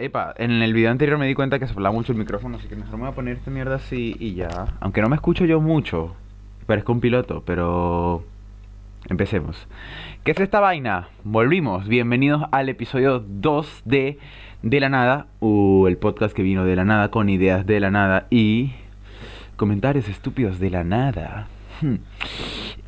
Epa, en el video anterior me di cuenta que se hablaba mucho el micrófono, así que mejor me voy a poner esta mierda así y ya. Aunque no me escucho yo mucho, parezco un piloto, pero... Empecemos. ¿Qué es esta vaina? Volvimos. Bienvenidos al episodio 2 de De la Nada, o el podcast que vino de la nada con ideas de la nada y comentarios estúpidos de la nada. Hmm.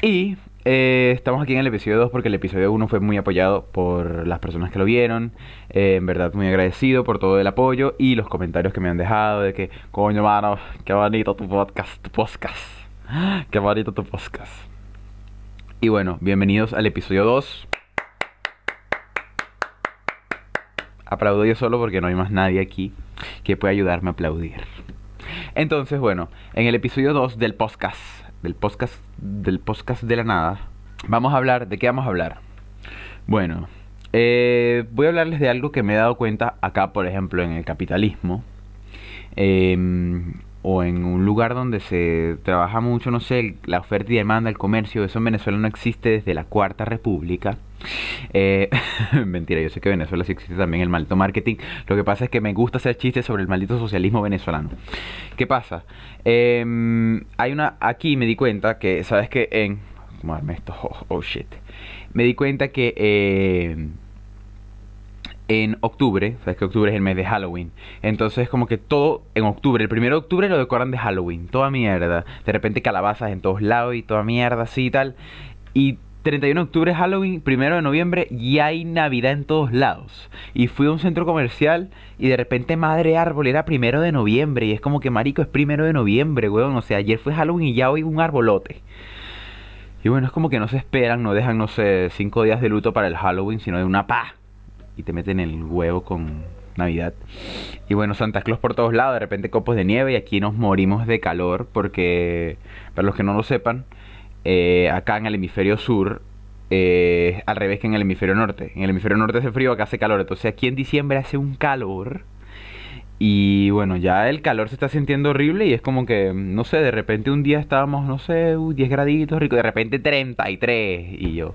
Y eh, estamos aquí en el episodio 2 porque el episodio 1 fue muy apoyado por las personas que lo vieron. Eh, en verdad, muy agradecido por todo el apoyo y los comentarios que me han dejado de que, coño, mano, qué bonito tu podcast, tu podcast. Qué bonito tu podcast. Y bueno, bienvenidos al episodio 2. Aplaudo yo solo porque no hay más nadie aquí que pueda ayudarme a aplaudir. Entonces, bueno, en el episodio 2 del podcast del podcast, del podcast de la nada, vamos a hablar, ¿de qué vamos a hablar? Bueno, eh, voy a hablarles de algo que me he dado cuenta acá, por ejemplo, en el capitalismo. Em, o en un lugar donde se trabaja mucho, no sé, la oferta y demanda, el comercio, eso en Venezuela no existe desde la Cuarta República. Eh, mentira, yo sé que en Venezuela sí existe también el maldito marketing. Lo que pasa es que me gusta hacer chistes sobre el maldito socialismo venezolano. ¿Qué pasa? Em, hay una. Aquí me di cuenta que, ¿sabes que En. ¿Cómo darme esto? Oh, oh, shit. Me di cuenta que. Eh, en octubre, sabes que octubre es el mes de Halloween. Entonces como que todo en octubre, el primero de octubre lo decoran de Halloween, toda mierda. De repente calabazas en todos lados y toda mierda así y tal. Y 31 de octubre es Halloween, primero de noviembre y hay Navidad en todos lados. Y fui a un centro comercial y de repente Madre Árbol era primero de noviembre. Y es como que marico es primero de noviembre, weón. O sea, ayer fue Halloween y ya hoy un arbolote. Y bueno, es como que no se esperan, no dejan, no sé, cinco días de luto para el Halloween, sino de una pa y te meten el huevo con Navidad. Y bueno, Santa Claus por todos lados, de repente copos de nieve y aquí nos morimos de calor porque, para los que no lo sepan, eh, acá en el hemisferio sur eh, al revés que en el hemisferio norte. En el hemisferio norte hace frío, acá hace calor. Entonces aquí en diciembre hace un calor. Y bueno, ya el calor se está sintiendo horrible y es como que, no sé, de repente un día estábamos, no sé, 10 graditos rico, de repente 33 y yo...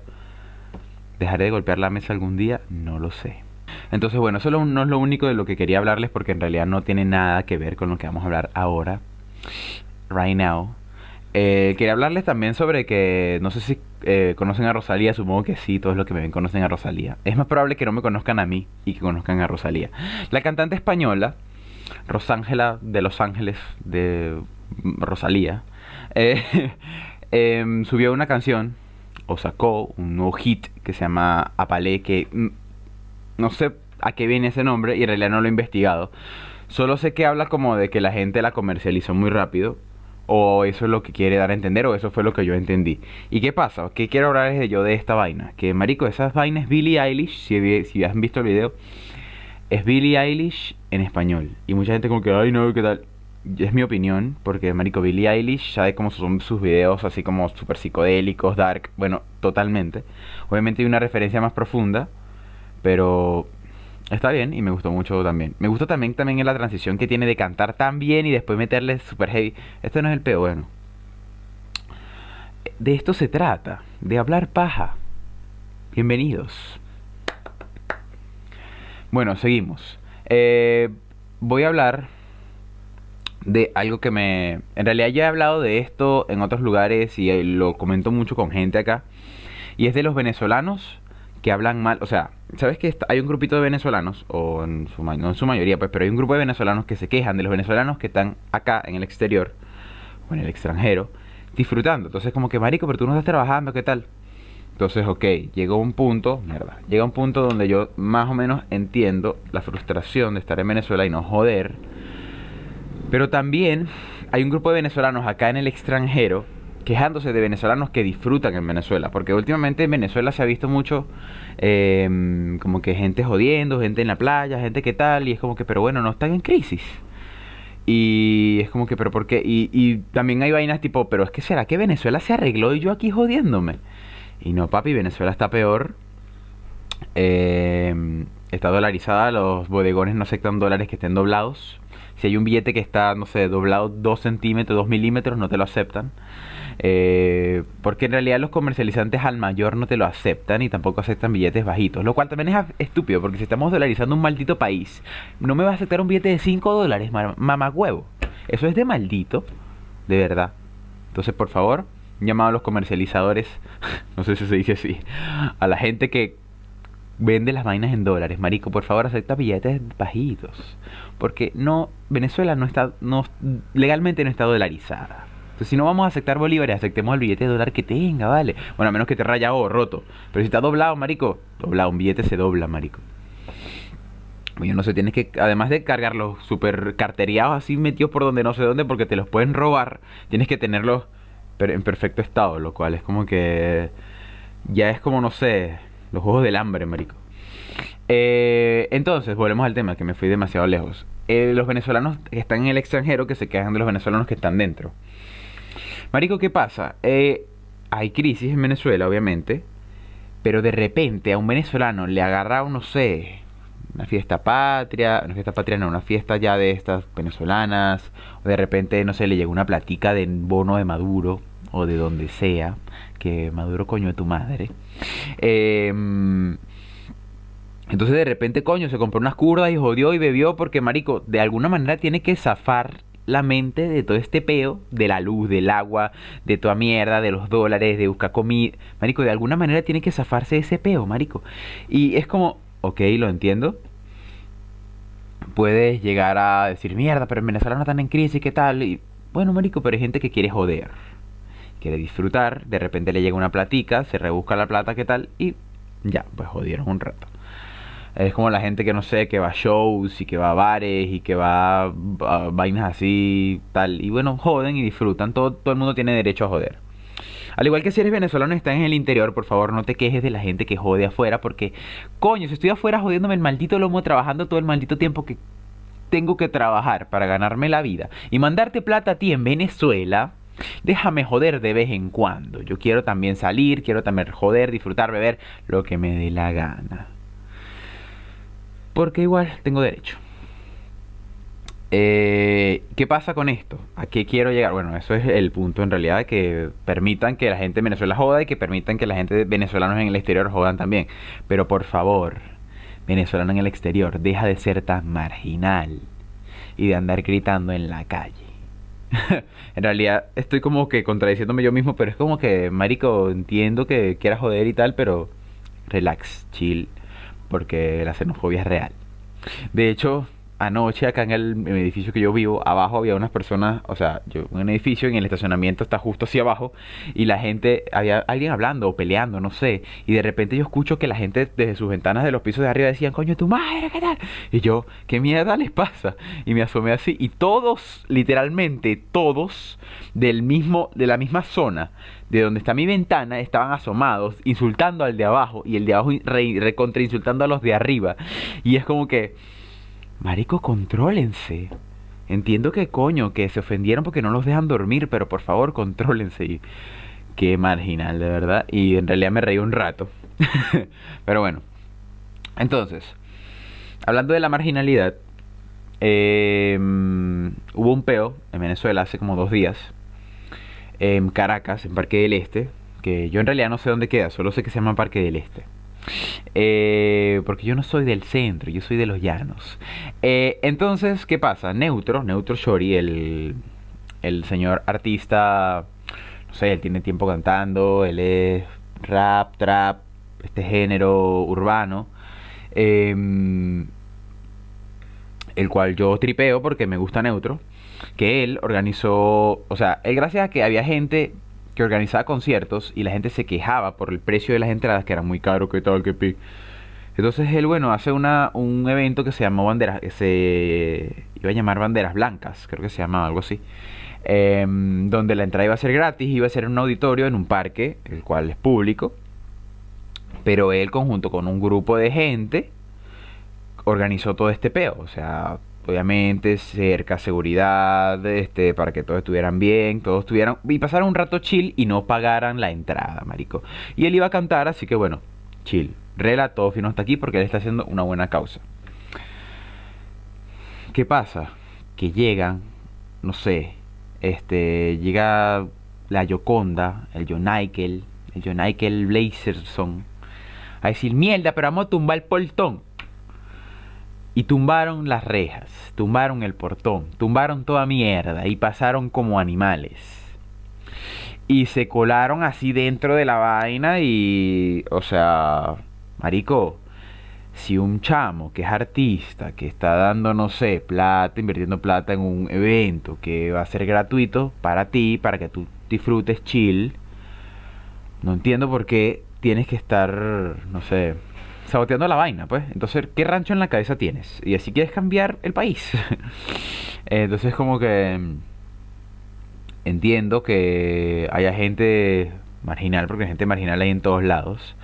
¿Dejaré de golpear la mesa algún día? No lo sé. Entonces, bueno, eso no es lo único de lo que quería hablarles porque en realidad no tiene nada que ver con lo que vamos a hablar ahora. Right now. Eh, quería hablarles también sobre que, no sé si eh, conocen a Rosalía, supongo que sí, todos los que me ven conocen a Rosalía. Es más probable que no me conozcan a mí y que conozcan a Rosalía. La cantante española, Rosángela de Los Ángeles, de Rosalía, eh, em, subió una canción o sacó un nuevo hit que se llama Apalé, que mm, no sé a qué viene ese nombre y en realidad no lo he investigado. Solo sé que habla como de que la gente la comercializó muy rápido. O eso es lo que quiere dar a entender, o eso fue lo que yo entendí. ¿Y qué pasa? ¿Qué quiero hablar de yo de esta vaina? Que, marico, esas vainas Billie Eilish, si, si visto el video, es Billie Eilish en español. Y mucha gente como que, ay, no, ¿qué tal? es mi opinión, porque Marico Billie Eilish sabe cómo son sus videos, así como super psicodélicos, dark, bueno, totalmente. Obviamente hay una referencia más profunda, pero está bien y me gustó mucho también. Me gusta también también la transición que tiene de cantar tan bien y después meterle super heavy. Esto no es el peor, bueno. De esto se trata, de hablar paja. Bienvenidos. Bueno, seguimos. Eh, voy a hablar de algo que me... En realidad ya he hablado de esto en otros lugares y eh, lo comento mucho con gente acá. Y es de los venezolanos que hablan mal. O sea, ¿sabes que hay un grupito de venezolanos? O en su, mayoría, pues, pero hay un grupo de venezolanos que se quejan de los venezolanos que están acá en el exterior o en el extranjero disfrutando. Entonces, como que, marico, pero tú no estás trabajando, ¿qué tal? Entonces, ok, llegó un punto, mierda, llega un punto donde yo más o menos entiendo la frustración de estar en Venezuela y no joder pero también hay un grupo de venezolanos acá en el extranjero quejándose de venezolanos que disfrutan en Venezuela. Porque últimamente en Venezuela se ha visto mucho em, como que gente jodiendo, gente en la playa, gente que tal, y es como que, pero bueno, no están en crisis. Y es como que, pero ¿por qué? Y, y también hay vainas tipo, pero es que será que Venezuela se arregló y yo aquí jodiéndome. Y no, papi, Venezuela está peor. Eh, está dolarizada, los bodegones no aceptan dólares que estén doblados. Si hay un billete que está, no sé, doblado 2 centímetros, 2 milímetros, no te lo aceptan. Eh, porque en realidad los comercializantes al mayor no te lo aceptan y tampoco aceptan billetes bajitos. Lo cual también es estúpido, porque si estamos dolarizando un maldito país, no me va a aceptar un billete de 5 dólares, mamá huevo. Eso es de maldito, de verdad. Entonces, por favor, llamado a los comercializadores, no sé si se dice así, a la gente que vende las vainas en dólares, marico, por favor acepta billetes bajitos, porque no Venezuela no está no legalmente no está dolarizada. Entonces, si no vamos a aceptar bolívares, aceptemos el billete de dólar que tenga, ¿vale? Bueno, a menos que te raya o roto. Pero si está doblado, marico, doblado, un billete se dobla, marico. Bueno, no sé, tienes que, además de cargarlos super carteriados así metidos por donde no sé dónde, porque te los pueden robar, tienes que tenerlos en perfecto estado, lo cual es como que ya es como, no sé, los juegos del hambre, marico. Eh, entonces, volvemos al tema, que me fui demasiado lejos. Eh, los venezolanos que están en el extranjero que se quejan de los venezolanos que están dentro. Marico, ¿qué pasa? Eh, hay crisis en Venezuela, obviamente, pero de repente a un venezolano le agarra, no sé, una fiesta patria, una fiesta patria no, una fiesta ya de estas venezolanas, o de repente, no sé, le llega una platica de bono de Maduro, o de donde sea, que Maduro coño de tu madre. Em, entonces de repente, coño, se compró unas curdas y jodió y bebió porque, marico, de alguna manera tiene que zafar la mente de todo este peo, de la luz, del agua, de toda mierda, de los dólares, de buscar comida. Marico, de alguna manera tiene que zafarse ese peo, marico. Y es como, ok, lo entiendo. Puedes llegar a decir, mierda, pero en Venezuela no están en crisis, ¿qué tal? Y, bueno, marico, pero hay gente que quiere joder quiere disfrutar, de repente le llega una platica, se rebusca la plata, ¿qué tal? Y ya, pues jodieron un rato. Es como la gente que no sé, que va a shows y que va a bares y que va a, vainas así, tal. Y bueno, joden y disfrutan. Todo, todo el mundo tiene derecho a joder. Al igual que si eres venezolano y estás en el interior, por favor no te quejes de la gente que jode afuera, porque coño, si estoy afuera jodiéndome el maldito lomo, trabajando todo el maldito tiempo que tengo que trabajar para ganarme la vida y mandarte plata a ti en Venezuela, Déjame joder de vez en cuando. Yo quiero también salir, quiero también joder, disfrutar, beber, lo que me dé la gana. Porque igual tengo derecho. Eh, ¿Qué pasa con esto? ¿A qué quiero llegar? Bueno, eso es el punto en realidad, que permitan que la gente de Venezuela joda y que permitan que la gente de venezolanos en el exterior jodan también. Pero por favor, venezolano en el exterior, deja de ser tan marginal y de andar gritando en la calle. en realidad estoy como que contradiciéndome yo mismo, pero es como que, marico, entiendo que quieras joder y tal, pero relax, chill, porque la xenofobia es real. De hecho, anoche acá en el, edificio que yo vivo, abajo había unas personas, o sea, yo, un edificio en el estacionamiento está justo hacia abajo y la gente, había alguien hablando o peleando, no sé, y de repente yo escucho que la gente desde sus ventanas de los pisos de arriba decían, coño, tu madre, ¿qué tal? Y yo, ¿qué mierda les pasa? Y me asomé así y todos, literalmente todos, del mismo, de la misma zona, de donde está mi ventana, estaban asomados, insultando al de abajo y el de abajo recontra insultando a los de arriba. Y es como que Marico, contrólense. Entiendo que coño, que se ofendieron porque no los dejan dormir, pero por favor, contrólense. Qué marginal, de verdad. Y en realidad me reí un rato. pero bueno. Entonces, hablando de la marginalidad, em, hubo un peo en Venezuela hace como dos días. En Caracas, en Parque del Este. Que yo en realidad no sé dónde queda, solo sé que se llama Parque del Este. Eh, porque yo no soy del centro, yo soy de los llanos. Eh, entonces, ¿qué pasa? Neutro, Neutro Shori, el, el señor artista, no sé, él tiene tiempo cantando, él es rap, trap, este género urbano. Em, el cual yo tripeo porque me gusta Neutro. Que él organizó, o sea, él gracias a que había gente que organizaba conciertos y la gente se quejaba por el precio de las entradas, que era muy caro, que tal, que pi. Entonces él, bueno, hace una, un evento que se llamó Banderas, que se iba a llamar Banderas Blancas, creo que se llamaba algo así. Em, donde la entrada iba a ser gratis, iba a ser un auditorio, en un parque, el cual es público. Pero él, conjunto con un grupo de gente, organizó todo este peo. O sea, obviamente cerca, seguridad, este, para que todos estuvieran bien, todos estuvieran y pasaran un rato chill y no pagaran la entrada, marico. Y él iba a cantar, así que bueno, chill, Rela, todo fino hasta aquí porque él está haciendo una buena causa. ¿Qué pasa? Que llegan, no sé, este, llega la Yoconda, el Jonaikel, el Jonaikel Blazerson, a decir, mierda, pero vamos a tumbar el portón. Y tumbaron las rejas, tumbaron el portón, tumbaron toda mierda y pasaron como animales. Y se colaron así dentro de la vaina y, o sea, marico, si un chamo que es artista, que está dando, no sé, plata, invirtiendo plata en un evento que va a ser gratuito para ti, para que tú disfrutes chill, no entiendo por qué tienes que estar, no sé, saboteando la vaina, pues. Entonces, ¿qué rancho en la cabeza tienes? Y así quieres cambiar el país. Entonces, como que entiendo que haya gente marginal, porque gente marginal hay en todos lados,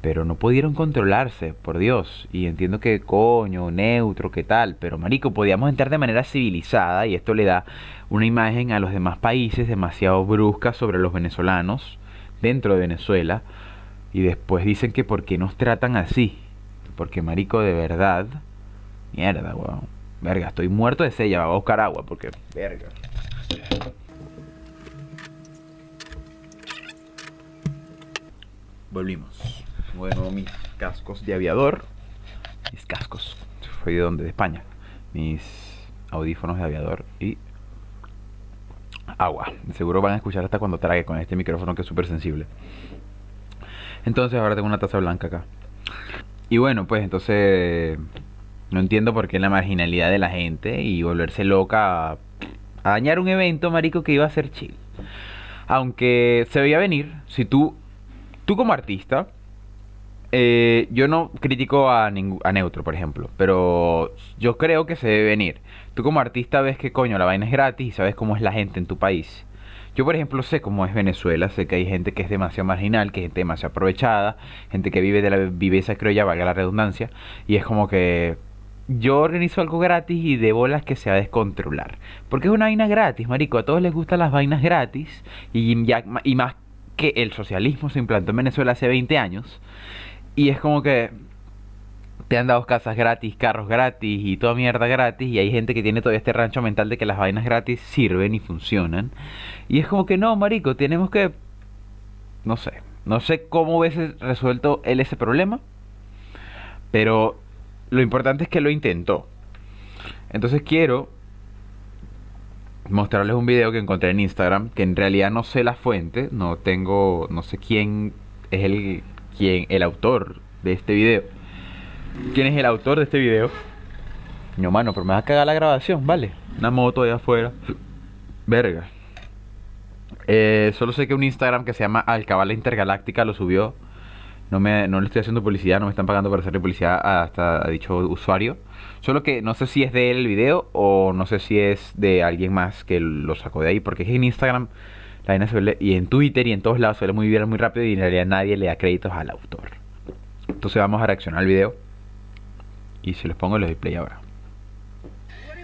pero no pudieron controlarse, por Dios. Y entiendo que coño, neutro, qué tal, pero marico, podíamos entrar de manera civilizada y esto le da una imagen a los demás países demasiado brusca sobre los venezolanos dentro de Venezuela. Y después dicen que por qué nos tratan así. Porque marico, de verdad, mierda, weón. Verga, estoy muerto de sella, voy a buscar agua porque, verga. volvimos. Bueno, mis cascos de aviador. Mis cascos. Fue de donde? De España. Mis audífonos de aviador y agua. Seguro van a escuchar hasta cuando trague con este micrófono que es súper sensible. Entonces ahora tengo una taza blanca acá. Y bueno, pues entonces no entiendo por qué la marginalidad de la gente y volverse loca a, dañar un evento, marico, que iba a ser chill. Aunque se veía venir, si tú tú como artista, eh, yo no critico a, a Neutro, por ejemplo, pero yo creo que se debe venir. Tú como artista ves que coño la vaina es gratis y sabes cómo es la gente en tu país. Yo, por ejemplo, sé cómo es Venezuela, sé que hay gente que es demasiado marginal, que es gente demasiado aprovechada, gente que vive de la viveza ya valga la redundancia, y es como que yo organizo algo gratis y de bolas que se va a descontrolar. Porque es una vaina gratis, marico, a todos les gustan las vainas gratis, y, ya, y más que el socialismo se implantó en Venezuela hace 20 años y es como que te han dado casas gratis, carros gratis y toda mierda gratis y hay gente que tiene todavía este rancho mental de que las vainas gratis sirven y funcionan y es como que no, marico, tenemos que no sé, no sé cómo hubiese resuelto él ese problema, pero lo importante es que lo intentó. Entonces quiero mostrarles un video que encontré en Instagram, que en realidad no sé la fuente, no tengo, no sé quién es el, quién, el autor de este video. ¿Quién es el autor de este video? No, mano, pero me va a cagar la grabación, ¿vale? Una moto allá afuera. Verga. Eh, solo sé que un Instagram que se llama Alcabala Intergaláctica lo subió. No, me, no le estoy haciendo publicidad, no me están pagando para hacerle publicidad hasta a dicho usuario. Solo que no sé si es de él el video o no sé si es de alguien más que lo sacó de ahí. Porque es en Instagram la vaina y en Twitter y en todos lados suele muy bien, muy rápido y en realidad nadie le da créditos al autor. Entonces vamos a reaccionar al video. Y si los pongo, los display ahora.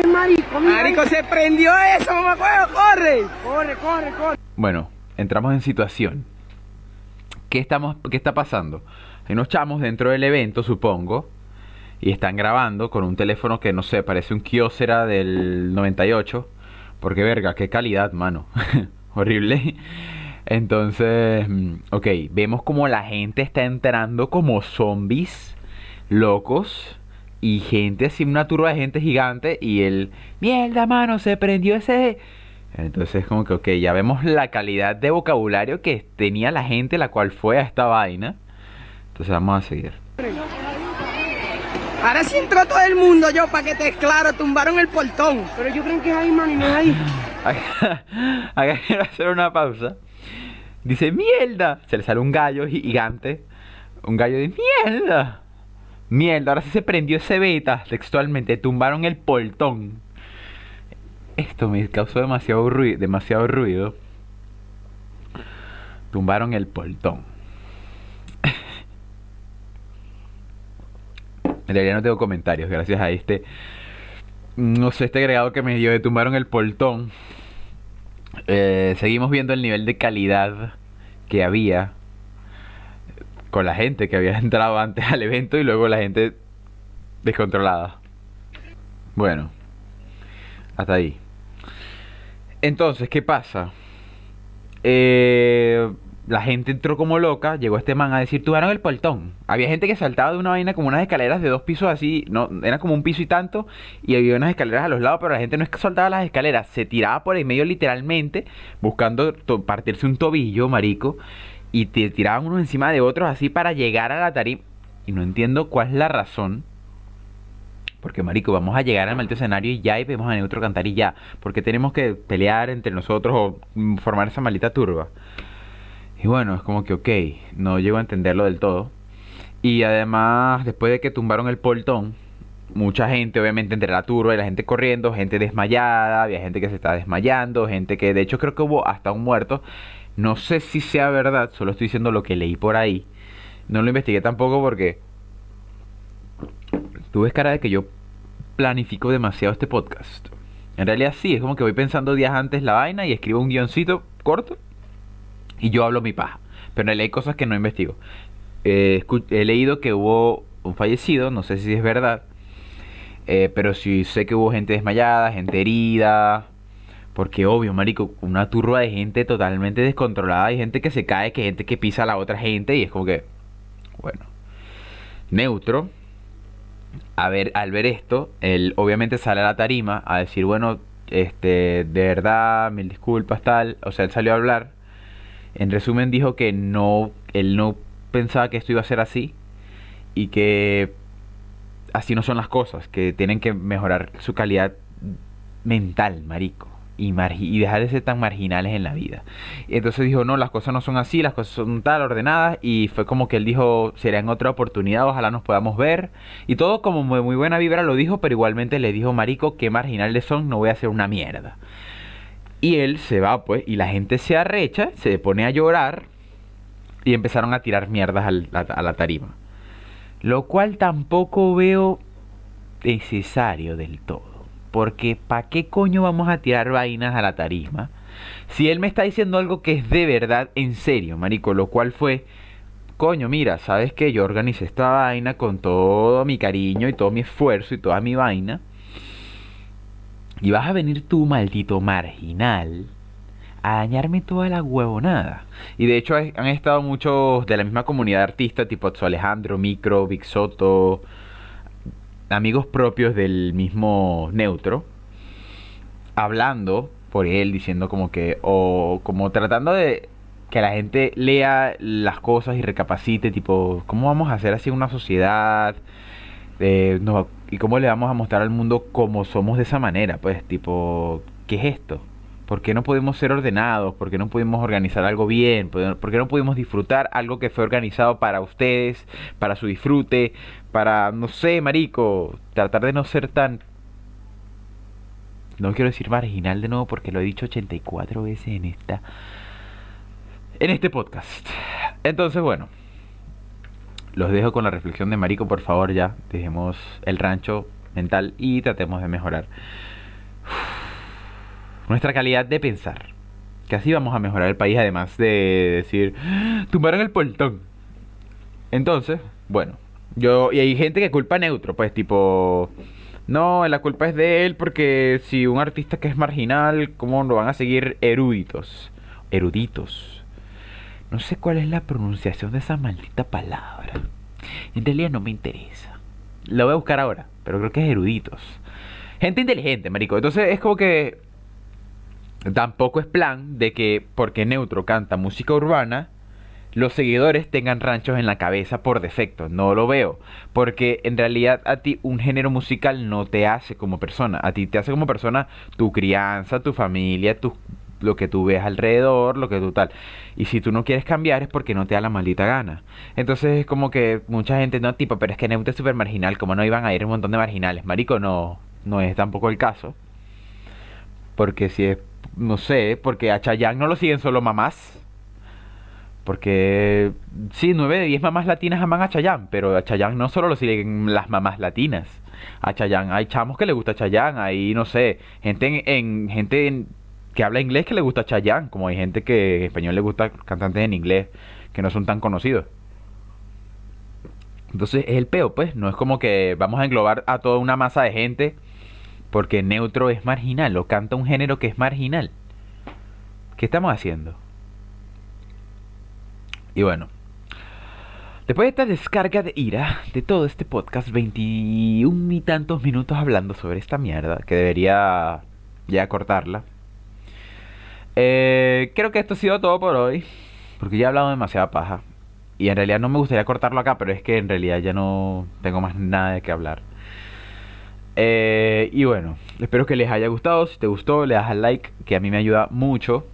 Marico, Marico, se prendió eso, mamá, corre. Corre, corre, corre. Bueno, entramos en situación. ¿Qué, estamos, ¿Qué está pasando? Hay unos chamos dentro del evento, supongo, y están grabando con un teléfono que no sé, parece un Kyocera del 98. Porque verga, qué calidad, mano. Horrible. Entonces, mm, ok, vemos como la gente está entrando como zombies locos y gente así, una turba de gente gigante y el mierda, mano, se prendió ese. Entonces, como que, ok, ya vemos la calidad de vocabulario que tenía la gente la cual fue a esta vaina. Entonces, vamos a seguir. Ahora sí entró todo el mundo, yo, para que te claro, tumbaron el portón. Pero yo creo que es ahí, man, y no es ahí. Acá, quiero hacer una pausa. Dice, mierda. Se le sale un gallo gigante. Un gallo de mierda. Mierda, ahora sí se prendió ese beta. Textualmente, tumbaron el portón. Esto me causó demasiado ruido. Demasiado ruido. Tumbaron el portón. En realidad no tengo comentarios, gracias a este. No sé, este agregado que me dio de tumbaron el portón. Eh, seguimos viendo el nivel de calidad que había. Con la gente que había entrado antes al evento y luego la gente descontrolada. Bueno, hasta ahí. Entonces, ¿qué pasa? Eh, la gente entró como loca, llegó este man a decir, tuvieron el portón. Había gente que saltaba de una vaina como unas escaleras de dos pisos así, no, era como un piso y tanto, y había unas escaleras a los lados, pero la gente no es que saltaba las escaleras, se tiraba por el medio literalmente, buscando partirse un tobillo, marico, y te tiraban unos encima de otros así para llegar a la tarima. Y no entiendo cuál es la razón. Porque, marico, vamos a llegar al maldito escenario y ya y vemos a Neutro cantar y ya. Porque tenemos que pelear entre nosotros o formar esa maldita turba. Y bueno, es como que, ok, no llego a entenderlo del todo. Y además, después de que tumbaron el portón, mucha gente, obviamente, entre la turba y la gente corriendo, gente desmayada, había gente que se está desmayando, gente que, de hecho, creo que hubo hasta un muerto. No sé si sea verdad, solo estoy diciendo lo que leí por ahí. No lo investigué tampoco porque tú ves cara de que yo planifico demasiado este podcast. En realidad sí, es como que voy pensando días antes la vaina y escribo un guioncito corto y yo hablo mi paja. Pero hay cosas que no investigo. he leído que hubo un fallecido, no sé si es verdad. Eh, pero sí sé que hubo gente desmayada, gente herida. Porque obvio, marico, una turba de gente totalmente descontrolada. Hay gente que se cae, que gente que pisa a la otra gente. Y es como que, bueno, neutro. A ver, al ver esto, él obviamente sale a la tarima a decir, bueno, este, de verdad, mil disculpas, tal. O sea, él salió a hablar en resumen dijo que no, él no pensaba que esto iba a ser así y que así no son las cosas, que tienen que mejorar su calidad mental, marico, y, dejar de ser tan marginales en la vida. Entonces dijo, no, las cosas no son así, las cosas son tal, ordenadas, y fue como que él dijo, será en otra oportunidad, ojalá nos podamos ver, y todo como muy, muy buena vibra lo dijo, pero igualmente le dijo, marico, qué marginales son, no voy a hacer una mierda. Y él se va, pues, y la gente se arrecha, se pone a llorar y empezaron a tirar mierdas a la tarima. Lo cual tampoco veo necesario del todo. Porque ¿para qué coño vamos a tirar vainas a la tarima? Si él me está diciendo algo que es de verdad en serio, marico, lo cual fue, coño, mira, sabes que yo organicé esta vaina con todo mi cariño y todo mi esfuerzo y toda mi vaina. Y vas a venir tú, maldito marginal, a dañarme toda la huevonada. Y de hecho han estado muchos de la misma comunidad de artistas, tipo Alejandro, Micro, Big Soto, amigos propios del mismo Neutro, hablando por él, diciendo como que, o como tratando de que la gente lea las cosas y recapacite, tipo, ¿cómo vamos a hacer así una sociedad? Eh, no, ¿Y cómo le vamos a mostrar al mundo cómo somos de esa manera? Pues tipo, ¿qué es esto? ¿Por qué no podemos ser ordenados? ¿Por qué no podemos organizar algo bien? ¿Por qué no podemos disfrutar algo que fue organizado para ustedes, para su disfrute, para, no sé, marico, tratar de no ser tan... No quiero decir marginal de nuevo porque lo he dicho 84 veces en esta... En este podcast. Entonces, bueno. Los dejo con la reflexión de Marico, por favor, ya. Dejemos el rancho mental y tratemos de mejorar nuestra calidad de pensar. Que así vamos a mejorar el país, además de decir, tumbaron el portón. Entonces, bueno, yo, y hay gente que culpa neutro, pues tipo, no, la culpa es de él porque si un artista que es marginal, ¿cómo lo van a seguir eruditos? Eruditos. No sé cuál es la pronunciación de esa maldita palabra. En realidad no me interesa. Lo voy a buscar ahora, pero creo que es eruditos. Gente inteligente, marico. Entonces es como que tampoco es plan de que porque Neutro canta música urbana, los seguidores tengan ranchos en la cabeza por defecto. No lo veo. Porque en realidad a ti un género musical no te hace como persona. A ti te hace como persona tu crianza, tu familia, tus lo que tú ves alrededor, lo que tú tal. Y si tú no quieres cambiar es porque no te da la maldita gana. Entonces es como que mucha gente, no, tipo, pero es que Neute es súper marginal, como no iban a ir un montón de marginales. Marico, no, no es tampoco el caso. Porque si es, no sé, porque a Chayanne no lo siguen solo mamás. Porque sí, nueve de diez mamás latinas aman a Chayanne, pero a Chayanne no solo lo siguen las mamás latinas. A Chayanne hay chamos que le gusta Chayanne, hay, no sé, gente en, en gente en, que habla inglés que le gusta Chayanne, como hay gente que en español le gusta cantantes en inglés que no son tan conocidos. Entonces es el peo, pues. No es como que vamos a englobar a toda una masa de gente porque neutro es marginal o canta un género que es marginal. ¿Qué estamos haciendo? Y bueno, después de esta descarga de ira de todo este podcast, 21 y tantos minutos hablando sobre esta mierda, que debería ya cortarla. Eh, creo que esto ha sido todo por hoy, porque ya he hablado demasiada paja. Y en realidad no me gustaría cortarlo acá, pero es que en realidad ya no tengo más nada de qué hablar. Eh, y bueno, espero que les haya gustado. Si te gustó, le das al like, que a mí me ayuda mucho.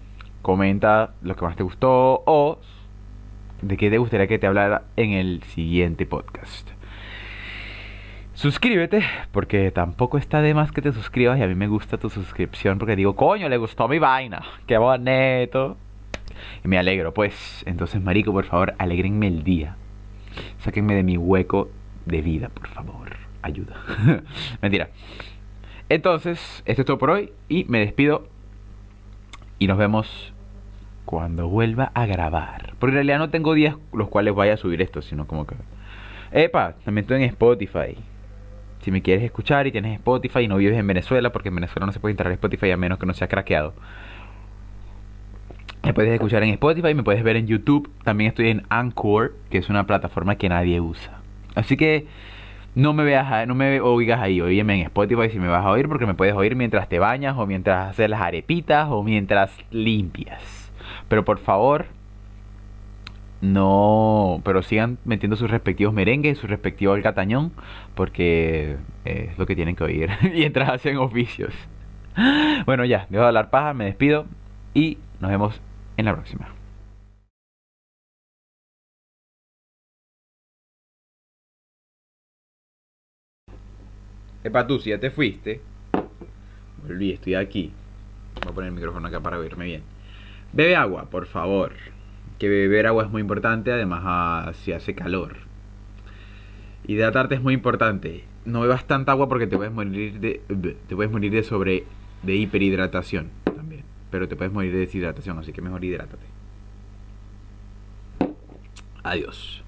Comenta lo que más te gustó o de qué te gustaría que te hablara en el siguiente podcast. Suscríbete, porque tampoco está de más que te suscribas y a mí me gusta tu suscripción porque digo, coño, le gustó mi vaina, qué bonito. Y me alegro, pues. Entonces, marico, por favor, alegrenme el día. Sáquenme de mi hueco de vida, por favor. Ayuda. Mentira. Entonces, esto es todo por hoy y me despido. Y nos vemos cuando vuelva a grabar. Porque en realidad no tengo días los cuales vaya a subir esto, sino como que... Epa, también estoy en Spotify. Si me quieres escuchar y tienes Spotify y no vives en Venezuela, porque en Venezuela no se puede instalar Spotify a menos que no sea craqueado. Me puedes escuchar en Spotify, me puedes ver en YouTube. También estoy en Anchor, que es una plataforma que nadie usa. Así que no me veas, no me oigas ahí, oígame en Spotify si me vas a oír, porque me puedes oír mientras te bañas, o mientras haces las arepitas, o mientras limpias. Pero por favor, no, pero sigan metiendo sus respectivos merengues, su respectivo alcatañón, porque es lo que tienen que oír mientras hacen oficios. Bueno, ya, dejo de hablar paja, me despido y nos vemos en la próxima. Epa, tú, si ya te fuiste, volví, estoy aquí. Voy a poner el micrófono acá para oírme bien. Bebe agua, por favor. Que beber agua es muy importante, además ah, si hace calor. Hidratarte es muy importante. No bebas tanta agua porque te puedes morir de te puedes morir de sobre de hiperhidratación también, pero te puedes morir de deshidratación, así que mejor hidrátate. Adiós.